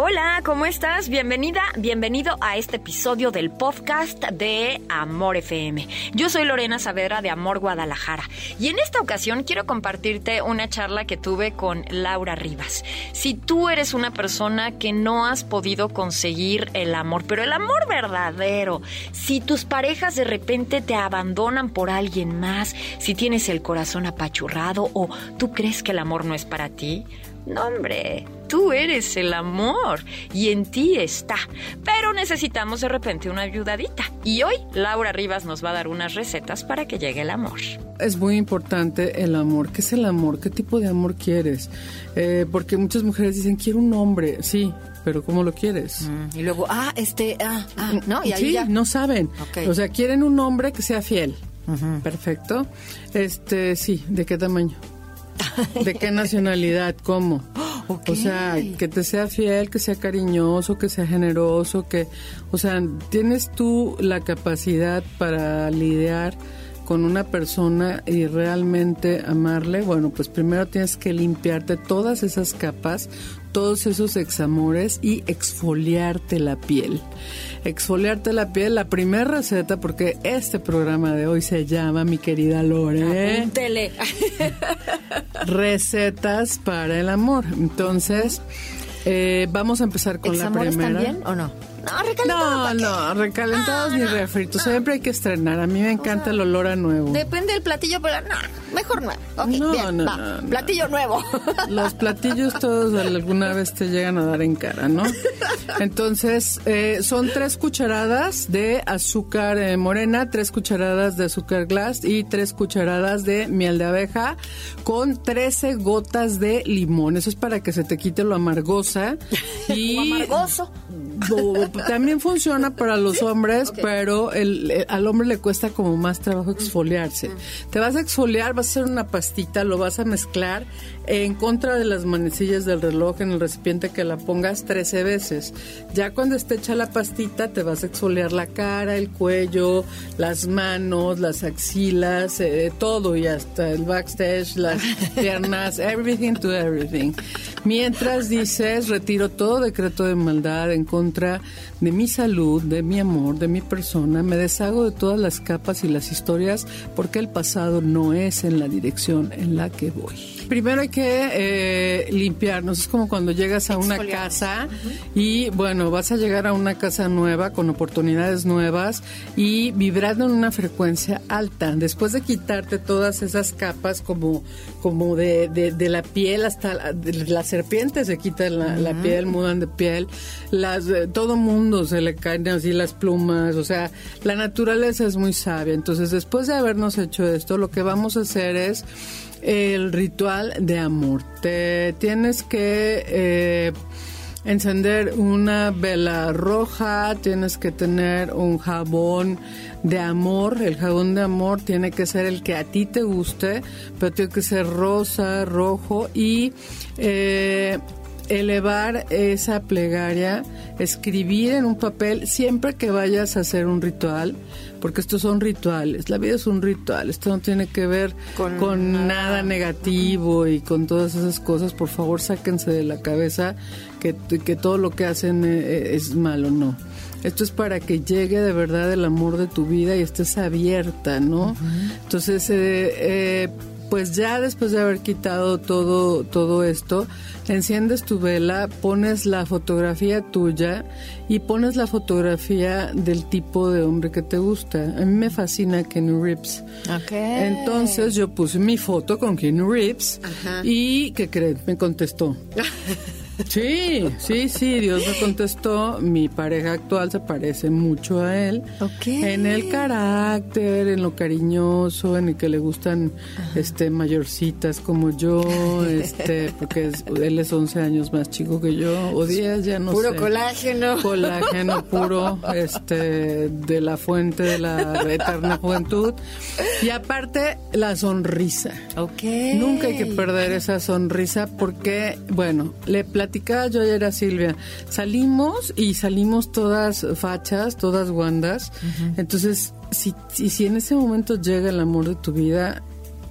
Hola, ¿cómo estás? Bienvenida, bienvenido a este episodio del podcast de Amor FM. Yo soy Lorena Saavedra de Amor Guadalajara y en esta ocasión quiero compartirte una charla que tuve con Laura Rivas. Si tú eres una persona que no has podido conseguir el amor, pero el amor verdadero, si tus parejas de repente te abandonan por alguien más, si tienes el corazón apachurrado o tú crees que el amor no es para ti, no, hombre, tú eres el amor y en ti está. Pero necesitamos de repente una ayudadita. Y hoy Laura Rivas nos va a dar unas recetas para que llegue el amor. Es muy importante el amor. ¿Qué es el amor? ¿Qué tipo de amor quieres? Eh, porque muchas mujeres dicen, quiero un hombre. Sí, pero ¿cómo lo quieres? Mm, y luego, ah, este, ah, ah, no, y ahí sí, ya. no saben. O sea, quieren un hombre que sea fiel. Perfecto. Este, sí, ¿de qué tamaño? ¿De qué nacionalidad? ¿Cómo? O sea, que te sea fiel, que sea cariñoso, que sea generoso, que, o sea, tienes tú la capacidad para lidiar con una persona y realmente amarle, bueno, pues primero tienes que limpiarte todas esas capas, todos esos examores y exfoliarte la piel. Exfoliarte la piel, la primera receta, porque este programa de hoy se llama, mi querida Lore. Apúntele. Recetas para el amor. Entonces, eh, vamos a empezar con la ¿Examores primera. también o no? No, recalentado, No, no, recalentados ni no, refritos. no. Siempre hay que estrenar. A mí me encanta el olor a nuevo. Depende del platillo, pero no, mejor nuevo. Ok, No, bien, va. Platillo nuevo. Los platillos todos alguna vez te llegan a dar en cara, ¿no? Entonces, eh, son tres cucharadas de azúcar eh, morena, tres cucharadas de azúcar glass y tres cucharadas de miel de abeja con 13 gotas de limón. Eso es para que se te quite lo amargosa. Y O amargoso. También funciona para los hombres, pero el, el- al hombre le cuesta como más trabajo exfoliarse. Te vas a exfoliar, vas a hacer una pastita, lo vas a mezclar en contra de las manecillas del reloj en el recipiente que la pongas 13 veces. Ya cuando esté hecha la pastita, te vas a exfoliar la cara, el cuello, las manos, las axilas, eh, todo y hasta el backstage, las piernas, everything to everything. Mientras dices, retiro todo decreto de maldad en contra outra, de mi salud, de mi amor, de mi persona, me deshago de todas las capas y las historias porque el pasado no es en la dirección en la que voy. Primero hay que eh, limpiarnos, es como cuando llegas a una casa y bueno, vas a llegar a una casa nueva con oportunidades nuevas y vibrando en una frecuencia alta. Después de quitarte todas esas capas como, como de, de, de la piel hasta la, de la serpiente se quita la, la piel, mudan de piel, las, eh, todo mundo se le caen así las plumas, o sea, la naturaleza es muy sabia. Entonces, después de habernos hecho esto, lo que vamos a hacer es el ritual de amor. Te tienes que eh, encender una vela roja, tienes que tener un jabón de amor. El jabón de amor tiene que ser el que a ti te guste, pero tiene que ser rosa, rojo y eh, elevar esa plegaria, escribir en un papel siempre que vayas a hacer un ritual, porque estos son rituales, la vida es un ritual, esto no tiene que ver Con con, nada. nada negativo y con todas esas cosas, por favor sáquense de la cabeza que, que todo lo que hacen eh, es malo, no. Esto es para que llegue de verdad el amor de tu vida y estés abierta, ¿no? Entonces, eh, eh, pues ya después de haber quitado todo, todo esto, enciendes tu vela, pones la fotografía tuya y pones la fotografía del tipo de hombre que te gusta. A mí me fascina Kenny Reeves. Ok. Entonces yo puse mi foto con Kenny Reeves Ajá. y ¿qué creen? Me contestó. Sí, sí, sí, Dios me contestó. Mi pareja actual se parece mucho a él. Ok. En el carácter, en lo cariñoso, en el que le gustan este mayorcitas como yo, este, porque es- él es 11 años más chico que yo, o 10, ya no Puro sé. colágeno. Colágeno puro, este, de la fuente de la eterna juventud. Y aparte, la sonrisa. Ok. Nunca hay que perder esa sonrisa porque, bueno, le platicaba yo ayer a Silvia, salimos y salimos todas fachas, todas guandas. Entonces, si, si, si en ese momento llega el amor de tu vida,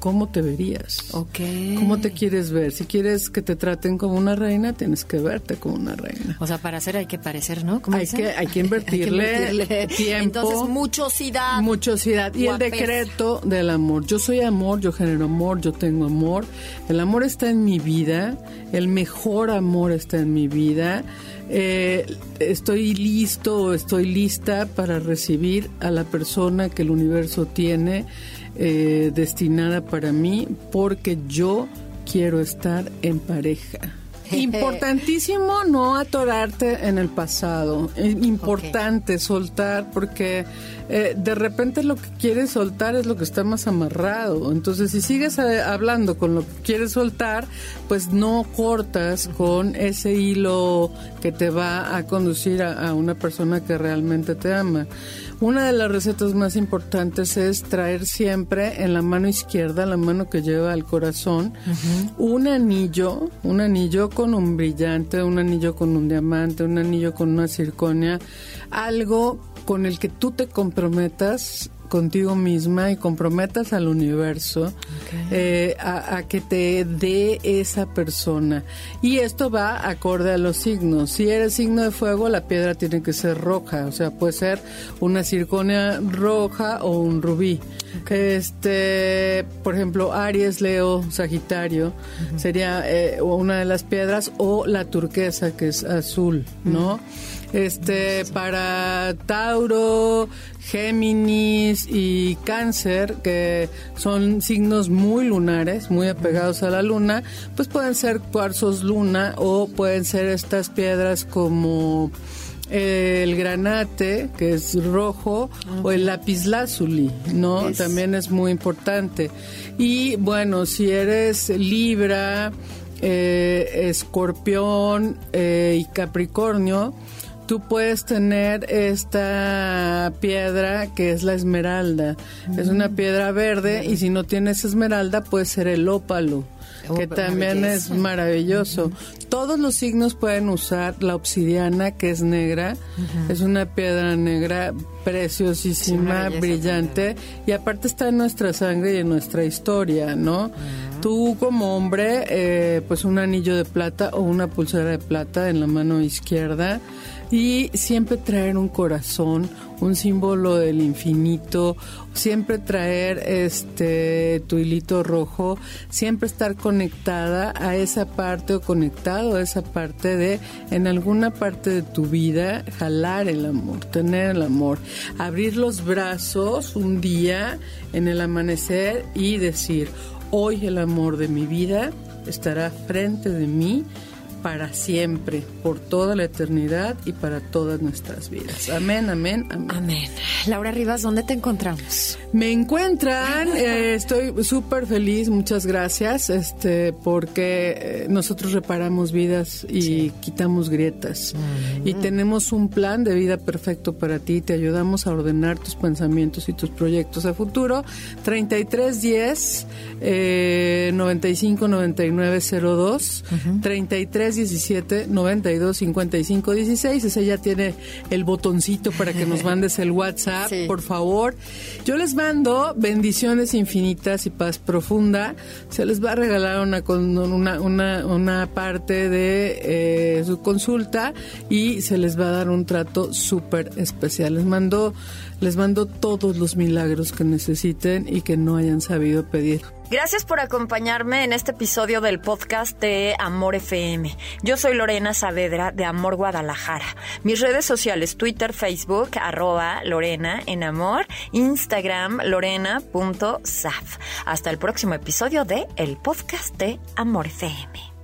cómo te verías. Ok. ¿Cómo te quieres ver? Si quieres que te traten como una reina, tienes que verte como una reina. O sea, para hacer hay que parecer, ¿no? Hay que, hay que invertirle, tiempo. Entonces, muchosidad. Muchosidad. Y el decreto del amor. Yo soy amor, yo genero amor, yo tengo amor. El amor está en mi vida. El mejor amor está en mi vida. Eh, estoy listo, estoy lista para recibir a la persona que el universo tiene eh, destinada para mí porque yo quiero estar en pareja. Importantísimo no atorarte en el pasado. Importante soltar porque eh, de repente lo que quieres soltar es lo que está más amarrado. Entonces, si sigues eh, hablando con lo que quieres soltar, pues no cortas con ese hilo que te va a conducir a una persona que realmente te ama. Una de las recetas más importantes es traer siempre en la mano izquierda, la mano que lleva al corazón, un anillo, un anillo con un brillante, un anillo con un diamante, un anillo con una circonia, algo con el que tú te comprometas contigo misma y comprometas al universo eh, a, que te dé esa persona. Y esto va acorde a los signos. Si eres signo de fuego, la piedra tiene que ser roja, o sea, puede ser una circonia roja o un rubí. Este, por ejemplo, Aries, Leo, Sagitario sería eh, una de las piedras o la turquesa que es azul, ¿no? Este, para Tauro, Géminis y Cáncer, que son signos muy lunares, muy apegados a la luna, pues pueden ser cuarzos luna o pueden ser estas piedras como el granate, que es rojo, o el lapislázuli, ¿no? También es muy importante. Y bueno, si eres Libra, eh, Escorpión eh, y Capricornio, tú puedes tener esta piedra que es la esmeralda. Es una piedra verde y si no tienes esmeralda puede ser el ópalo. Oh, que también es maravilloso. Todos los signos pueden usar la obsidiana, que es negra. Es una piedra negra preciosísima, brillante. Y aparte está en nuestra sangre y en nuestra historia, ¿no? Tú como hombre, eh, pues un anillo de plata o una pulsera de plata en la mano izquierda y siempre traer un corazón, un símbolo del infinito, siempre traer este tu hilito rojo, siempre estar conectada a esa parte o conectado a esa parte de en alguna parte de tu vida jalar el amor, tener el amor, abrir los brazos un día en el amanecer y decir, hoy el amor de mi vida estará frente de mí para siempre, por toda la eternidad y para todas nuestras vidas. Amén, amén, amén. Amén. Laura Rivas, ¿dónde te encontramos? Me encuentran, eh, estoy súper feliz, muchas gracias, este, porque eh, nosotros reparamos vidas y quitamos grietas. Y tenemos un plan de vida perfecto para ti, te ayudamos a ordenar tus pensamientos y tus proyectos a futuro. 3310 eh, 95 99 02 33 17 92 55 16. Ese ya tiene el botoncito para que nos mandes el WhatsApp, por favor. Yo les mando bendiciones infinitas y paz profunda. Se les va a regalar una, una, una, una parte de eh, su consulta y se les va a dar un trato súper especial. Les mando, les mando todos los milagros que necesiten y que no hayan sabido pedir. Gracias por acompañarme en este episodio del podcast de Amor FM. Yo soy Lorena Saavedra de Amor Guadalajara. Mis redes sociales, Twitter, Facebook, arroba Lorena en Amor, Instagram, lorena.saf. Hasta el próximo episodio de el podcast de Amor FM.